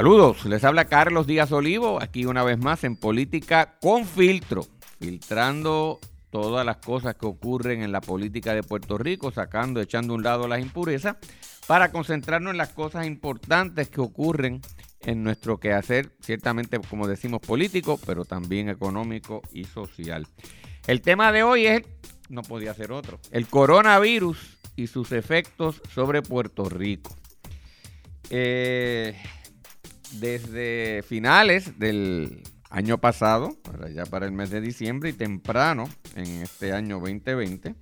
Saludos, les habla Carlos Díaz Olivo, aquí una vez más en Política con Filtro, filtrando todas las cosas que ocurren en la política de Puerto Rico, sacando, echando a un lado las impurezas, para concentrarnos en las cosas importantes que ocurren en nuestro quehacer, ciertamente como decimos político, pero también económico y social. El tema de hoy es, no podía ser otro, el coronavirus y sus efectos sobre Puerto Rico. Eh, desde finales del año pasado, ya para el mes de diciembre y temprano en este año 2020,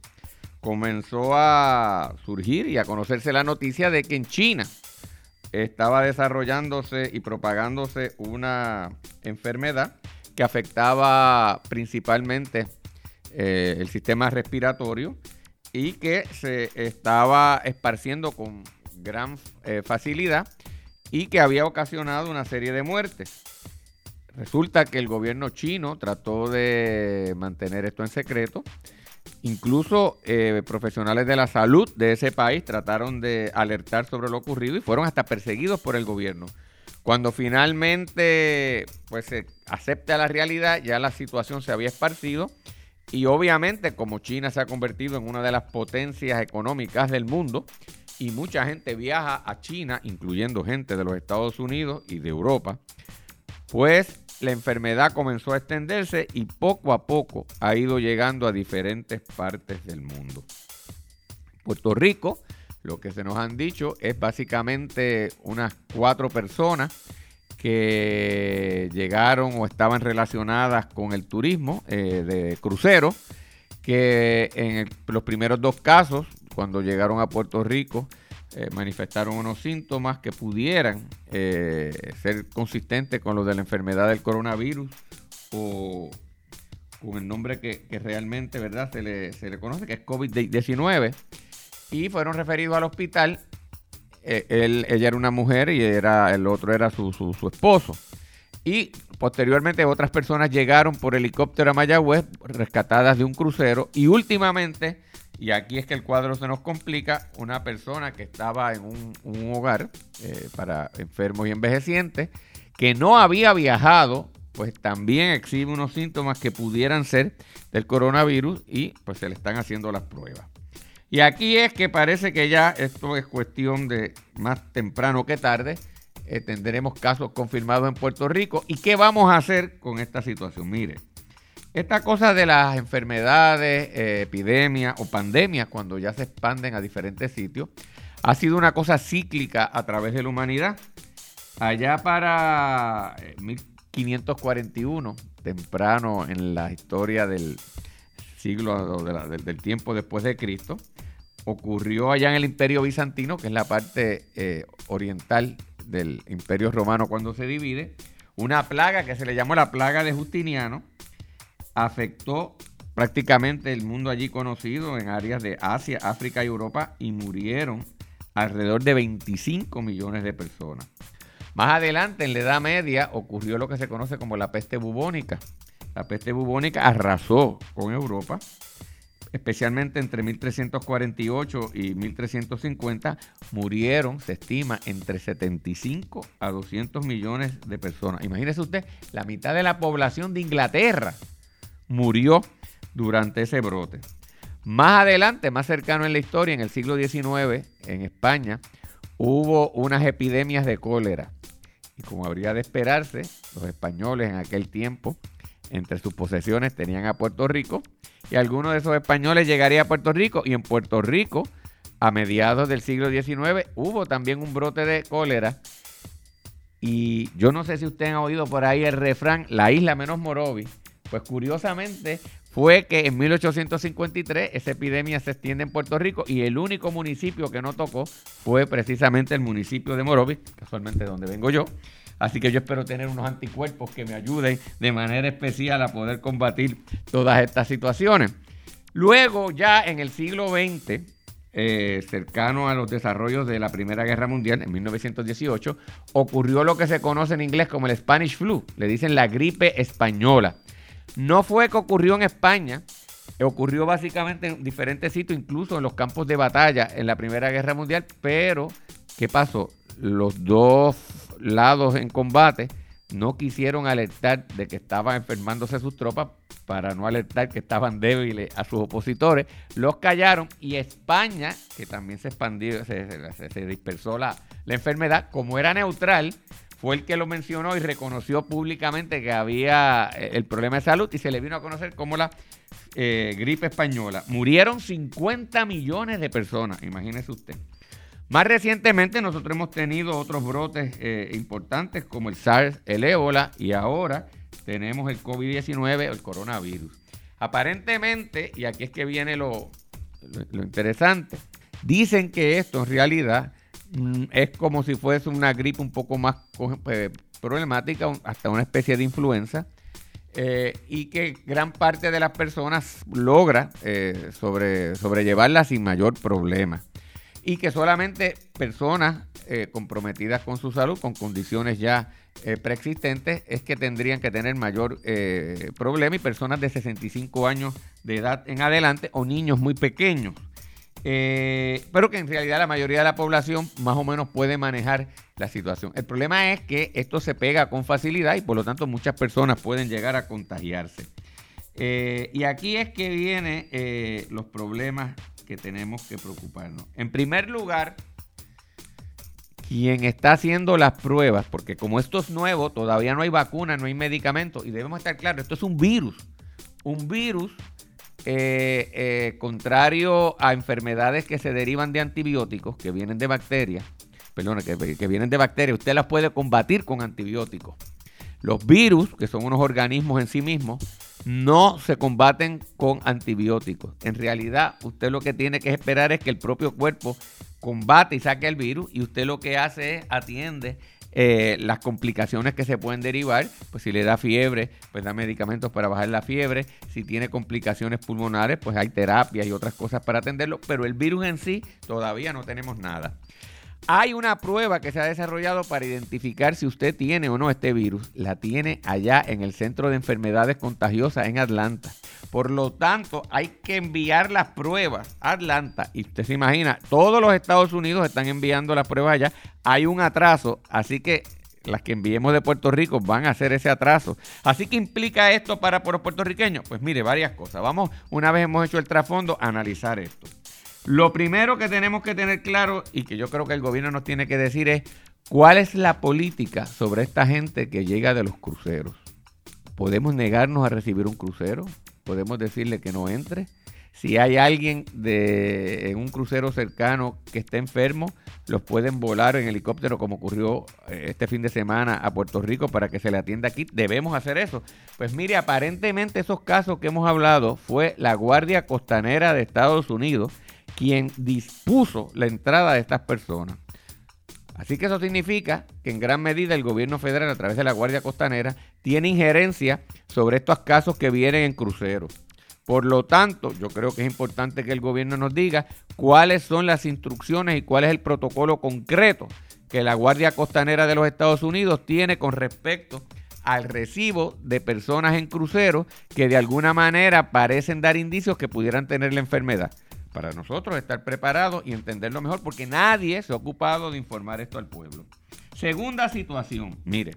comenzó a surgir y a conocerse la noticia de que en China estaba desarrollándose y propagándose una enfermedad que afectaba principalmente eh, el sistema respiratorio y que se estaba esparciendo con gran eh, facilidad y que había ocasionado una serie de muertes. Resulta que el gobierno chino trató de mantener esto en secreto. Incluso eh, profesionales de la salud de ese país trataron de alertar sobre lo ocurrido y fueron hasta perseguidos por el gobierno. Cuando finalmente pues, se acepta la realidad, ya la situación se había esparcido y obviamente como China se ha convertido en una de las potencias económicas del mundo, y mucha gente viaja a China, incluyendo gente de los Estados Unidos y de Europa, pues la enfermedad comenzó a extenderse y poco a poco ha ido llegando a diferentes partes del mundo. Puerto Rico, lo que se nos han dicho es básicamente unas cuatro personas que llegaron o estaban relacionadas con el turismo eh, de crucero, que en los primeros dos casos cuando llegaron a Puerto Rico eh, manifestaron unos síntomas que pudieran eh, ser consistentes con los de la enfermedad del coronavirus o con el nombre que, realmente ¿verdad? Se, le, se le conoce, que es COVID-19, y fueron referidos al hospital. Eh, ella era una mujer y era, el otro era su, su, su esposo. Y posteriormente otras personas llegaron por helicóptero a Mayagüez, rescatadas de un crucero, y últimamente y aquí es que el cuadro se nos complica. Una persona que estaba en un, hogar eh, para enfermos y envejecientes, que no había viajado, pues también exhibe unos síntomas que pudieran ser del coronavirus y pues se le están haciendo las pruebas. Y aquí es que parece que ya esto es cuestión de más temprano que tarde. Eh, tendremos casos confirmados en Puerto Rico. ¿Y qué vamos a hacer con esta situación? Mire, esta cosa de las enfermedades, eh, epidemias o pandemias, cuando ya se expanden a diferentes sitios, ha sido una cosa cíclica a través de la humanidad. Allá para 1541, eh, temprano en la historia del siglo, del, tiempo después de Cristo, ocurrió allá en el Imperio Bizantino, que es la parte eh, oriental del Imperio Romano cuando se divide, una plaga que se le llamó la plaga de Justiniano, afectó prácticamente el mundo allí conocido en áreas de Asia, África y Europa y murieron alrededor de 25 millones de personas. Más adelante, en la Edad Media, ocurrió lo que se conoce como la peste bubónica. La peste bubónica arrasó con Europa, especialmente entre 1348 y 1350, murieron, se estima, entre 75 a 200 millones de personas. Imagínese usted, la mitad de la población de Inglaterra murió durante ese brote. Más adelante, más cercano en la historia, en el siglo XIX, en España, hubo unas epidemias de cólera. Y como habría de esperarse, los españoles en aquel tiempo, entre sus posesiones, tenían a Puerto Rico. Y algunos de esos españoles llegaría a Puerto Rico. Y en Puerto Rico, a mediados del siglo XIX, hubo también un brote de cólera. Y yo no sé si ustedes han oído por ahí el refrán, la isla menos Morovis pues curiosamente fue que en 1853 esa epidemia se extiende en Puerto Rico y el único municipio que no tocó fue precisamente el municipio de Morovis, casualmente donde vengo yo. Así que yo espero tener unos anticuerpos que me ayuden de manera especial a poder combatir todas estas situaciones. Luego, ya en el siglo XX, eh, cercano a los desarrollos de la Primera Guerra Mundial, en 1918, ocurrió lo que se conoce en inglés como el Spanish Flu, le dicen la gripe española. No fue que ocurrió en España, ocurrió básicamente en diferentes sitios, incluso en los campos de batalla en la Primera Guerra Mundial, pero ¿qué pasó? los dos lados en combate no quisieron alertar de que estaban enfermándose sus tropas para no alertar que estaban débiles a sus opositores, los callaron y España, que también se expandió, se, dispersó la, enfermedad, como era neutral, fue el que lo mencionó y reconoció públicamente que había eh, el problema de salud y se le vino a conocer como la eh, gripe española. Murieron 50 millones de personas, imagínese usted. Más recientemente nosotros hemos tenido otros brotes eh, importantes como el SARS, el ébola y ahora tenemos el COVID-19, el coronavirus. Aparentemente, y aquí es que viene lo, interesante, dicen que esto en realidad es como si fuese una gripe un poco más eh, problemática, hasta una especie de influenza, eh, y que gran parte de las personas logra eh, sobre, sobrellevarla sin mayor problema. Y que solamente personas comprometidas con su salud, con condiciones ya preexistentes, es que tendrían que tener mayor problema y personas de 65 años de edad en adelante o niños muy pequeños. Eh, pero que en realidad la mayoría de la población más o menos puede manejar la situación. El problema es que esto se pega con facilidad y por lo tanto muchas personas pueden llegar a contagiarse. Eh, y aquí es que vienen eh, los problemas que tenemos que preocuparnos. En primer lugar, quien está haciendo las pruebas, porque como esto es nuevo, todavía no hay vacuna, no hay medicamento, y debemos estar claros, esto es un virus. Un virus eh, eh, contrario a enfermedades que se derivan de antibióticos, que vienen de bacterias, perdón, que, que vienen de bacterias, usted las puede combatir con antibióticos. Los virus, que son unos organismos en sí mismos, no se combaten con antibióticos. En realidad, usted lo que tiene que esperar es que el propio cuerpo combate y saque el virus y usted lo que hace es atiende eh, las complicaciones que se pueden derivar, pues si le da fiebre, pues da medicamentos para bajar la fiebre, si tiene complicaciones pulmonares, pues hay terapias y otras cosas para atenderlo, pero el virus en sí todavía no tenemos nada. Hay una prueba que se ha desarrollado para identificar si usted tiene o no este virus. La tiene allá en el Centro de Enfermedades Contagiosas en Atlanta. Por lo tanto, hay que enviar las pruebas a Atlanta. Y usted se imagina, todos los Estados Unidos están enviando las pruebas allá. Hay un atraso, así que las que enviemos de Puerto Rico van a hacer ese atraso. Así que implica esto para los puertorriqueños. Pues mire, varias cosas. Vamos, una vez hemos hecho el trasfondo, a analizar esto. Lo primero que tenemos que tener claro y que yo creo que el gobierno nos tiene que decir es cuál es la política sobre esta gente que llega de los cruceros. ¿Podemos negarnos a recibir un crucero? ¿Podemos decirle que no entre? Si hay alguien de, en un crucero cercano que esté enfermo, los pueden volar en helicóptero como ocurrió eh, este fin de semana a Puerto Rico para que se le atienda aquí. Debemos hacer eso. Pues mire, aparentemente esos casos que hemos hablado fue la Guardia Costanera de Estados Unidos quien dispuso la entrada de estas personas. Así que eso significa que en gran medida el gobierno federal a través de la Guardia Costanera tiene injerencia sobre estos casos que vienen en cruceros. Por lo tanto, yo creo que es importante que el gobierno nos diga cuáles son las instrucciones y cuál es el protocolo concreto que la Guardia Costanera de los Estados Unidos tiene con respecto al recibo de personas en cruceros que de alguna manera parecen dar indicios que pudieran tener la enfermedad para nosotros estar preparados y entenderlo mejor, porque nadie se ha ocupado de informar esto al pueblo. Segunda situación, mire,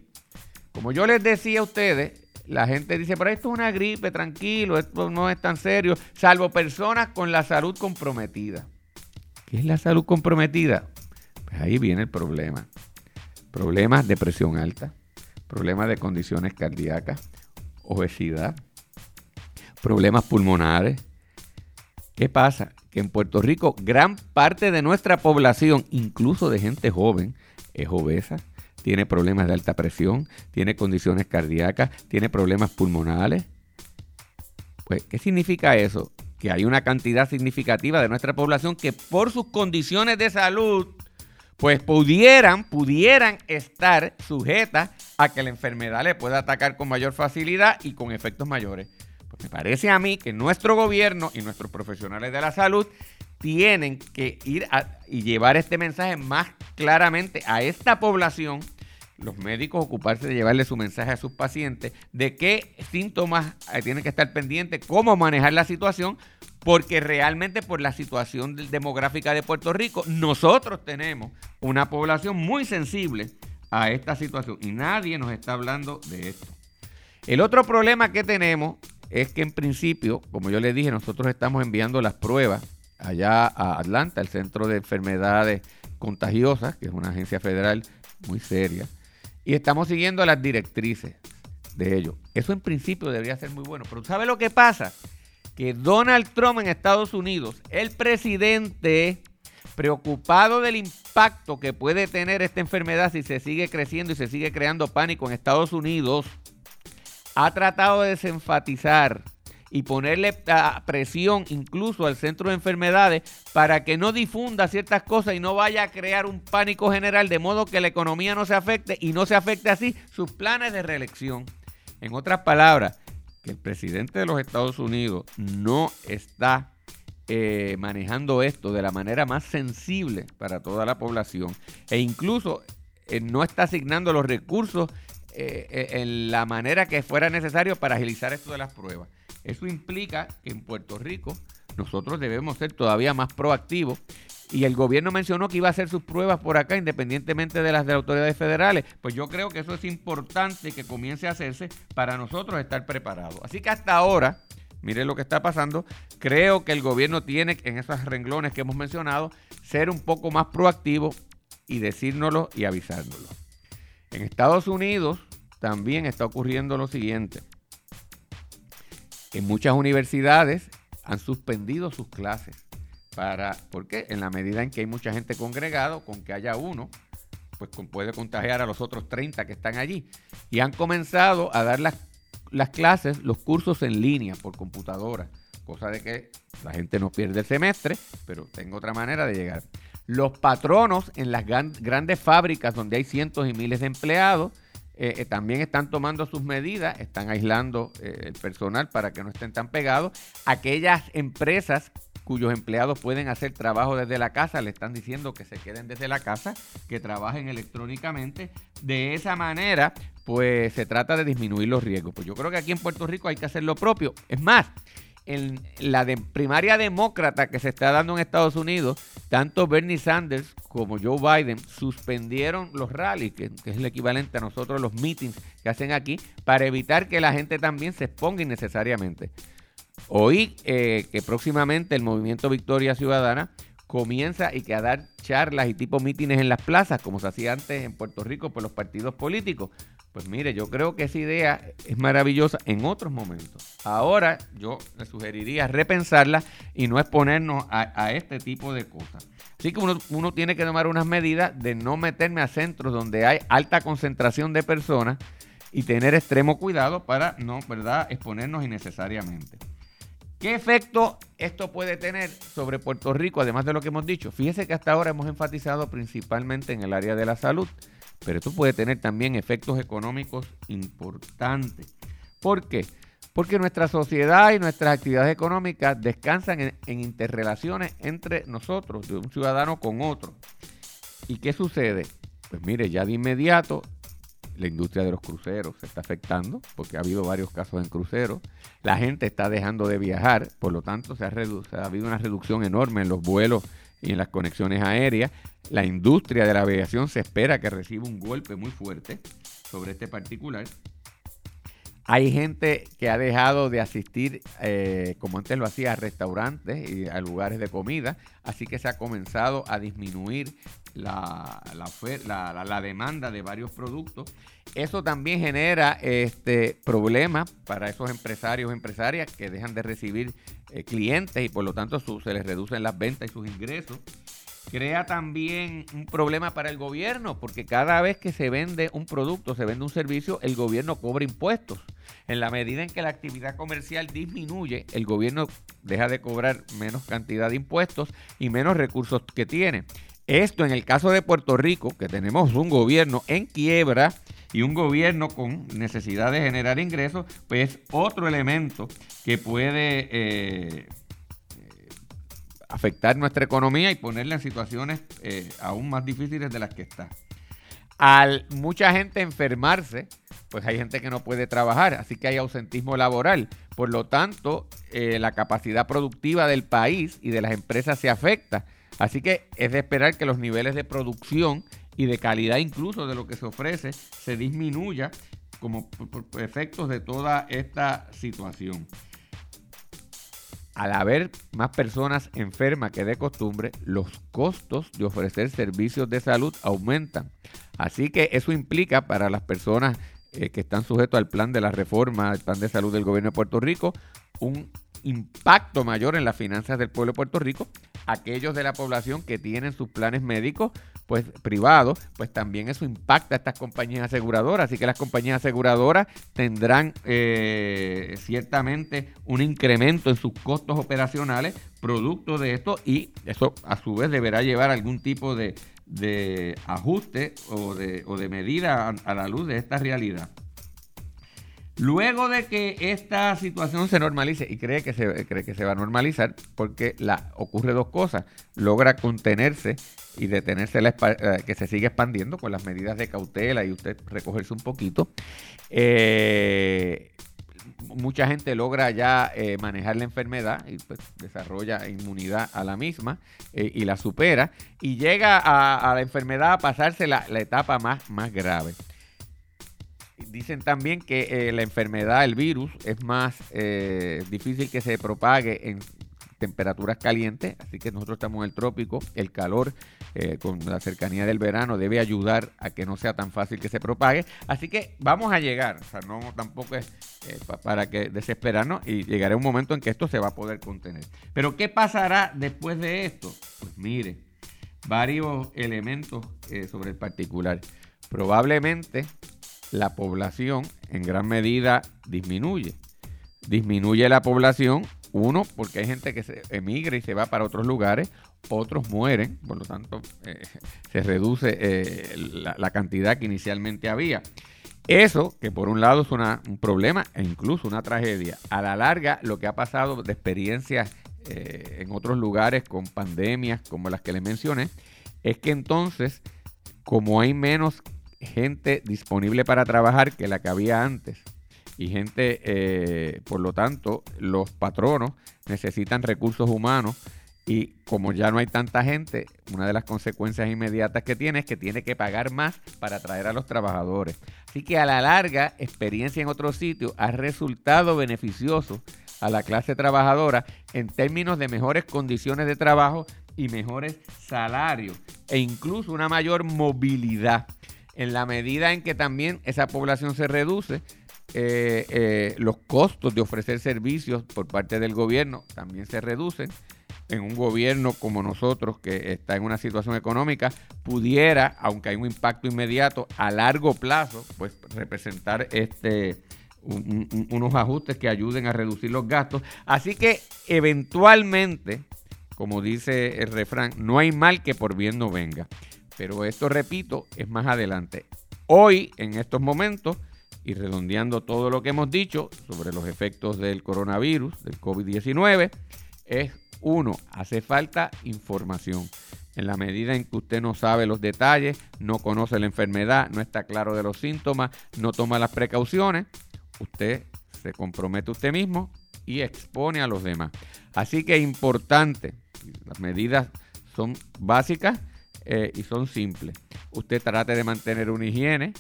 como yo les decía a ustedes, la gente dice, pero esto es una gripe, tranquilo, esto no es tan serio, salvo personas con la salud comprometida. ¿Qué es la salud comprometida? Pues ahí viene el problema. Problemas de presión alta, problemas de condiciones cardíacas, obesidad, problemas pulmonares. ¿Qué pasa? que en Puerto Rico gran parte de nuestra población, incluso de gente joven, es obesa, tiene problemas de alta presión, tiene condiciones cardíacas, tiene problemas pulmonares. Pues, ¿qué significa eso? Que hay una cantidad significativa de nuestra población que por sus condiciones de salud, pues pudieran, pudieran estar sujetas a que la enfermedad le pueda atacar con mayor facilidad y con efectos mayores. Me parece a mí que nuestro gobierno y nuestros profesionales de la salud tienen que ir y llevar este mensaje más claramente a esta población, los médicos ocuparse de llevarle su mensaje a sus pacientes de qué síntomas eh, tienen que estar pendientes, cómo manejar la situación, porque realmente por la situación demográfica de Puerto Rico, nosotros tenemos una población muy sensible a esta situación y nadie nos está hablando de esto. El otro problema que tenemos es que en principio, como yo les dije, nosotros estamos enviando las pruebas allá a Atlanta, el Centro de Enfermedades Contagiosas, que es una agencia federal muy seria, y estamos siguiendo las directrices de ellos. Eso en principio debería ser muy bueno, pero ¿sabe lo que pasa? Que Donald Trump en Estados Unidos, el presidente, preocupado del impacto que puede tener esta enfermedad si se sigue creciendo y se sigue creando pánico en Estados Unidos, ha tratado de desenfatizar y ponerle presión incluso al centro de enfermedades para que no difunda ciertas cosas y no vaya a crear un pánico general de modo que la economía no se afecte y no se afecte así sus planes de reelección. En otras palabras, que el presidente de los Estados Unidos no está eh, manejando esto de la manera más sensible para toda la población e incluso eh, no está asignando los recursos eh, en la manera que fuera necesario para agilizar esto de las pruebas. Eso implica que en Puerto Rico nosotros debemos ser todavía más proactivos. Y el gobierno mencionó que iba a hacer sus pruebas por acá, independientemente de las de autoridades federales. Pues yo creo que eso es importante que comience a hacerse para nosotros estar preparados. Así que hasta ahora, mire lo que está pasando, creo que el gobierno tiene, en esos renglones que hemos mencionado, ser un poco más proactivo y decírnoslo y avisárnoslo. En Estados Unidos también está ocurriendo lo siguiente. En muchas universidades han suspendido sus clases. Para, ¿Por qué? En la medida en que hay mucha gente congregado, con que haya uno, pues puede contagiar a los otros 30 que están allí. Y han comenzado a dar las, las clases, los cursos en línea por computadora, cosa de que la gente no pierde el semestre, pero tengo otra manera de llegar. Los patronos en las grandes fábricas donde hay cientos y miles de empleados eh, eh, también están tomando sus medidas, están aislando eh, el personal para que no estén tan pegados. Aquellas empresas cuyos empleados pueden hacer trabajo desde la casa, le están diciendo que se queden desde la casa, que trabajen electrónicamente. De esa manera, pues se trata de disminuir los riesgos. Pues yo creo que aquí en Puerto Rico hay que hacer lo propio. Es más, en la de primaria demócrata que se está dando en Estados Unidos, tanto Bernie Sanders como Joe Biden suspendieron los rallies, que, es el equivalente a nosotros los meetings que hacen aquí, para evitar que la gente también se exponga innecesariamente. Oí eh, que próximamente el movimiento Victoria Ciudadana comienza y que a dar charlas y tipo mítines en las plazas, como se hacía antes en Puerto Rico por los partidos políticos. Pues mire, yo creo que esa idea es maravillosa en otros momentos. Ahora yo le sugeriría repensarla y no exponernos a, este tipo de cosas. Así que uno, uno, tiene que tomar unas medidas de no meterme a centros donde hay alta concentración de personas y tener extremo cuidado para no, ¿verdad?, exponernos innecesariamente. ¿Qué efecto esto puede tener sobre Puerto Rico, además de lo que hemos dicho? Fíjese que hasta ahora hemos enfatizado principalmente en el área de la salud. Pero esto puede tener también efectos económicos importantes. ¿Por qué? Porque nuestra sociedad y nuestras actividades económicas descansan en, interrelaciones entre nosotros, de un ciudadano con otro. ¿Y qué sucede? Pues mire, ya de inmediato la industria de los cruceros se está afectando porque ha habido varios casos en cruceros. La gente está dejando de viajar, por lo tanto se ha, ha habido una reducción enorme en los vuelos y en las conexiones aéreas. La industria de la aviación se espera que reciba un golpe muy fuerte sobre este particular. Hay gente que ha dejado de asistir, eh, como antes lo hacía, a restaurantes y a lugares de comida, así que se ha comenzado a disminuir la, la, demanda de varios productos. Eso también genera este, problemas para esos empresarios empresarias que dejan de recibir eh, clientes y por lo tanto se les reducen las ventas y sus ingresos crea también un problema para el gobierno, porque cada vez que se vende un producto, se vende un servicio, el gobierno cobra impuestos. En la medida en que la actividad comercial disminuye, el gobierno deja de cobrar menos cantidad de impuestos y menos recursos que tiene. Esto en el caso de Puerto Rico, que tenemos un gobierno en quiebra y un gobierno con necesidad de generar ingresos, pues otro elemento que puede... Eh, afectar nuestra economía y ponerla en situaciones eh, aún más difíciles de las que está. Al mucha gente enfermarse, pues hay gente que no puede trabajar, así que hay ausentismo laboral. Por lo tanto, eh, la capacidad productiva del país y de las empresas se afecta. Así que es de esperar que los niveles de producción y de calidad incluso de lo que se ofrece se disminuya como efectos de toda esta situación. Al haber más personas enfermas que de costumbre, los costos de ofrecer servicios de salud aumentan. Así que eso implica para las personas eh, que están sujetos al plan de la reforma, al plan de salud del gobierno de Puerto Rico, un impacto mayor en las finanzas del pueblo de Puerto Rico. Aquellos de la población que tienen sus planes médicos pues privados, pues también eso impacta a estas compañías aseguradoras. Así que las compañías aseguradoras tendrán eh, ciertamente un incremento en sus costos operacionales producto de esto y eso a su vez deberá llevar algún tipo de, de ajuste o de, o de medida a, la luz de esta realidad. Luego de que esta situación se normalice, y cree que se, cree que se va a normalizar, porque la, ocurre dos cosas, logra contenerse y detenerse la, eh, que se sigue expandiendo con las medidas de cautela y usted recogerse un poquito. Eh, mucha gente logra ya eh, manejar la enfermedad y pues, desarrolla inmunidad a la misma eh, y la supera y llega a, la enfermedad a pasarse la, etapa más, más grave. Dicen también que eh, la enfermedad, el virus, es más difícil que se propague en temperaturas calientes, así que nosotros estamos en el trópico, el calor eh, con la cercanía del verano debe ayudar a que no sea tan fácil que se propague, así que vamos a llegar, o sea, no tampoco es eh, para que desesperarnos y llegará un momento en que esto se va a poder contener. Pero ¿qué pasará después de esto? Pues mire, varios elementos eh, sobre el particular. Probablemente la población en gran medida disminuye. Disminuye la población uno, porque hay gente que se emigra y se va para otros lugares, otros mueren, por lo tanto eh, se reduce eh, la, cantidad que inicialmente había. Eso, que por un lado es un problema e incluso una tragedia, a la larga lo que ha pasado de experiencias eh, en otros lugares con pandemias como las que les mencioné, es que entonces, como hay menos gente disponible para trabajar que la que había antes, y gente, eh, por lo tanto, los patronos necesitan recursos humanos y como ya no hay tanta gente, una de las consecuencias inmediatas que tiene es que tiene que pagar más para atraer a los trabajadores. Así que a la larga, experiencia en otros sitios ha resultado beneficioso a la clase trabajadora en términos de mejores condiciones de trabajo y mejores salarios e incluso una mayor movilidad. En la medida en que también esa población se reduce, eh, eh, los costos de ofrecer servicios por parte del gobierno también se reducen. En un gobierno como nosotros, que está en una situación económica, pudiera, aunque hay un impacto inmediato, a largo plazo, pues representar este, unos ajustes que ayuden a reducir los gastos. Así que eventualmente, como dice el refrán, no hay mal que por bien no venga. Pero esto, repito, es más adelante. Hoy, en estos momentos, y redondeando todo lo que hemos dicho sobre los efectos del coronavirus, del COVID-19, es uno, hace falta información. En la medida en que usted no sabe los detalles, no conoce la enfermedad, no está claro de los síntomas, no toma las precauciones, usted se compromete usted mismo y expone a los demás. Así que es importante, las medidas son básicas eh, y son simples. Usted trate de mantener una higiene,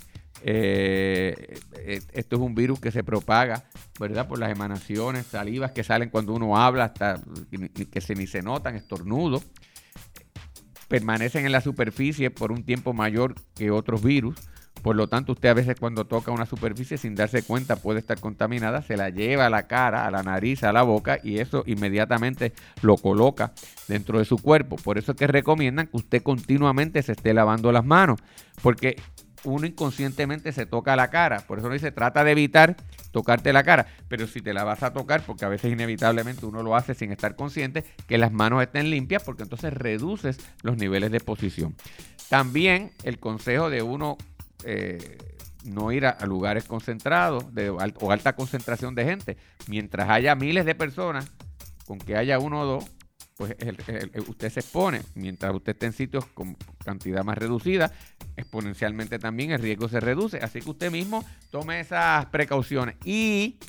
eh, eh, esto es un virus que se propaga, ¿verdad? Por las emanaciones, salivas que salen cuando uno habla, hasta que se, ni se notan, estornudos. Permanecen en la superficie por un tiempo mayor que otros virus. Por lo tanto, usted a veces cuando toca una superficie sin darse cuenta puede estar contaminada, se la lleva a la cara, a la nariz, a la boca y eso inmediatamente lo coloca dentro de su cuerpo. Por eso es que recomiendan que usted continuamente se esté lavando las manos, porque uno inconscientemente se toca la cara. Por eso no dice, trata de evitar tocarte la cara. Pero si te la vas a tocar, porque a veces inevitablemente uno lo hace sin estar consciente, que las manos estén limpias, porque entonces reduces los niveles de exposición. También el consejo de uno eh, no ir a, lugares concentrados o alta concentración de gente. Mientras haya miles de personas, con que haya uno o dos, pues usted se expone. Mientras usted esté en sitios con cantidad más reducida, exponencialmente también el riesgo se reduce. Así que usted mismo tome esas precauciones. Y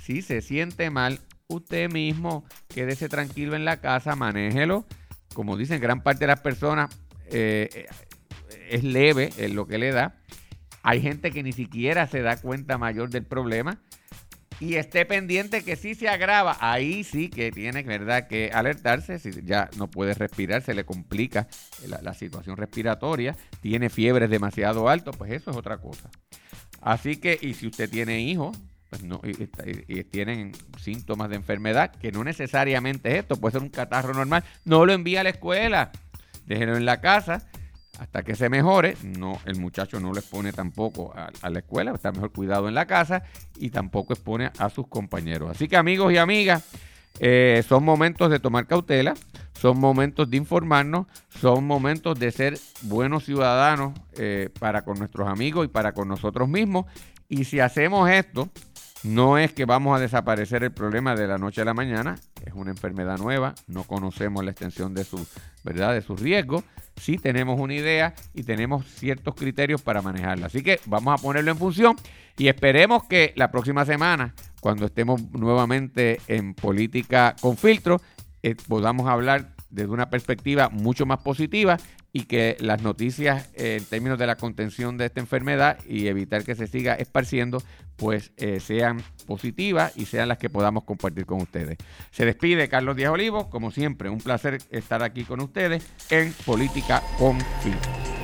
si se siente mal, usted mismo quédese tranquilo en la casa, manéjelo. Como dicen gran parte de las personas, eh, es leve en lo que le da. Hay gente que ni siquiera se da cuenta mayor del problema y esté pendiente que si se agrava, ahí sí que tiene ¿verdad? que alertarse, si ya no puede respirar, se le complica la, situación respiratoria, tiene fiebre demasiado alto, pues eso es otra cosa. Así que, y si usted tiene hijos, pues no, y, tienen síntomas de enfermedad, que no necesariamente es esto, puede ser un catarro normal, no lo envía a la escuela, déjenlo en la casa hasta que se mejore. No, el muchacho no le expone tampoco a, la escuela, está mejor cuidado en la casa y tampoco expone a sus compañeros. Así que amigos y amigas, eh, son momentos de tomar cautela, son momentos de informarnos, son momentos de ser buenos ciudadanos eh, para con nuestros amigos y para con nosotros mismos. Y si hacemos esto, no es que vamos a desaparecer el problema de la noche a la mañana, es una enfermedad nueva, no conocemos la extensión de su, ¿verdad? de sus riesgos, sí tenemos una idea y tenemos ciertos criterios para manejarla. Así que vamos a ponerlo en función y esperemos que la próxima semana, cuando estemos nuevamente en política con filtro, eh, podamos hablar desde una perspectiva mucho más positiva y que las noticias eh, en términos de la contención de esta enfermedad y evitar que se siga esparciendo, pues eh, sean positivas y sean las que podamos compartir con ustedes. Se despide Carlos Díaz Olivo, como siempre, un placer estar aquí con ustedes en Política con Filtro.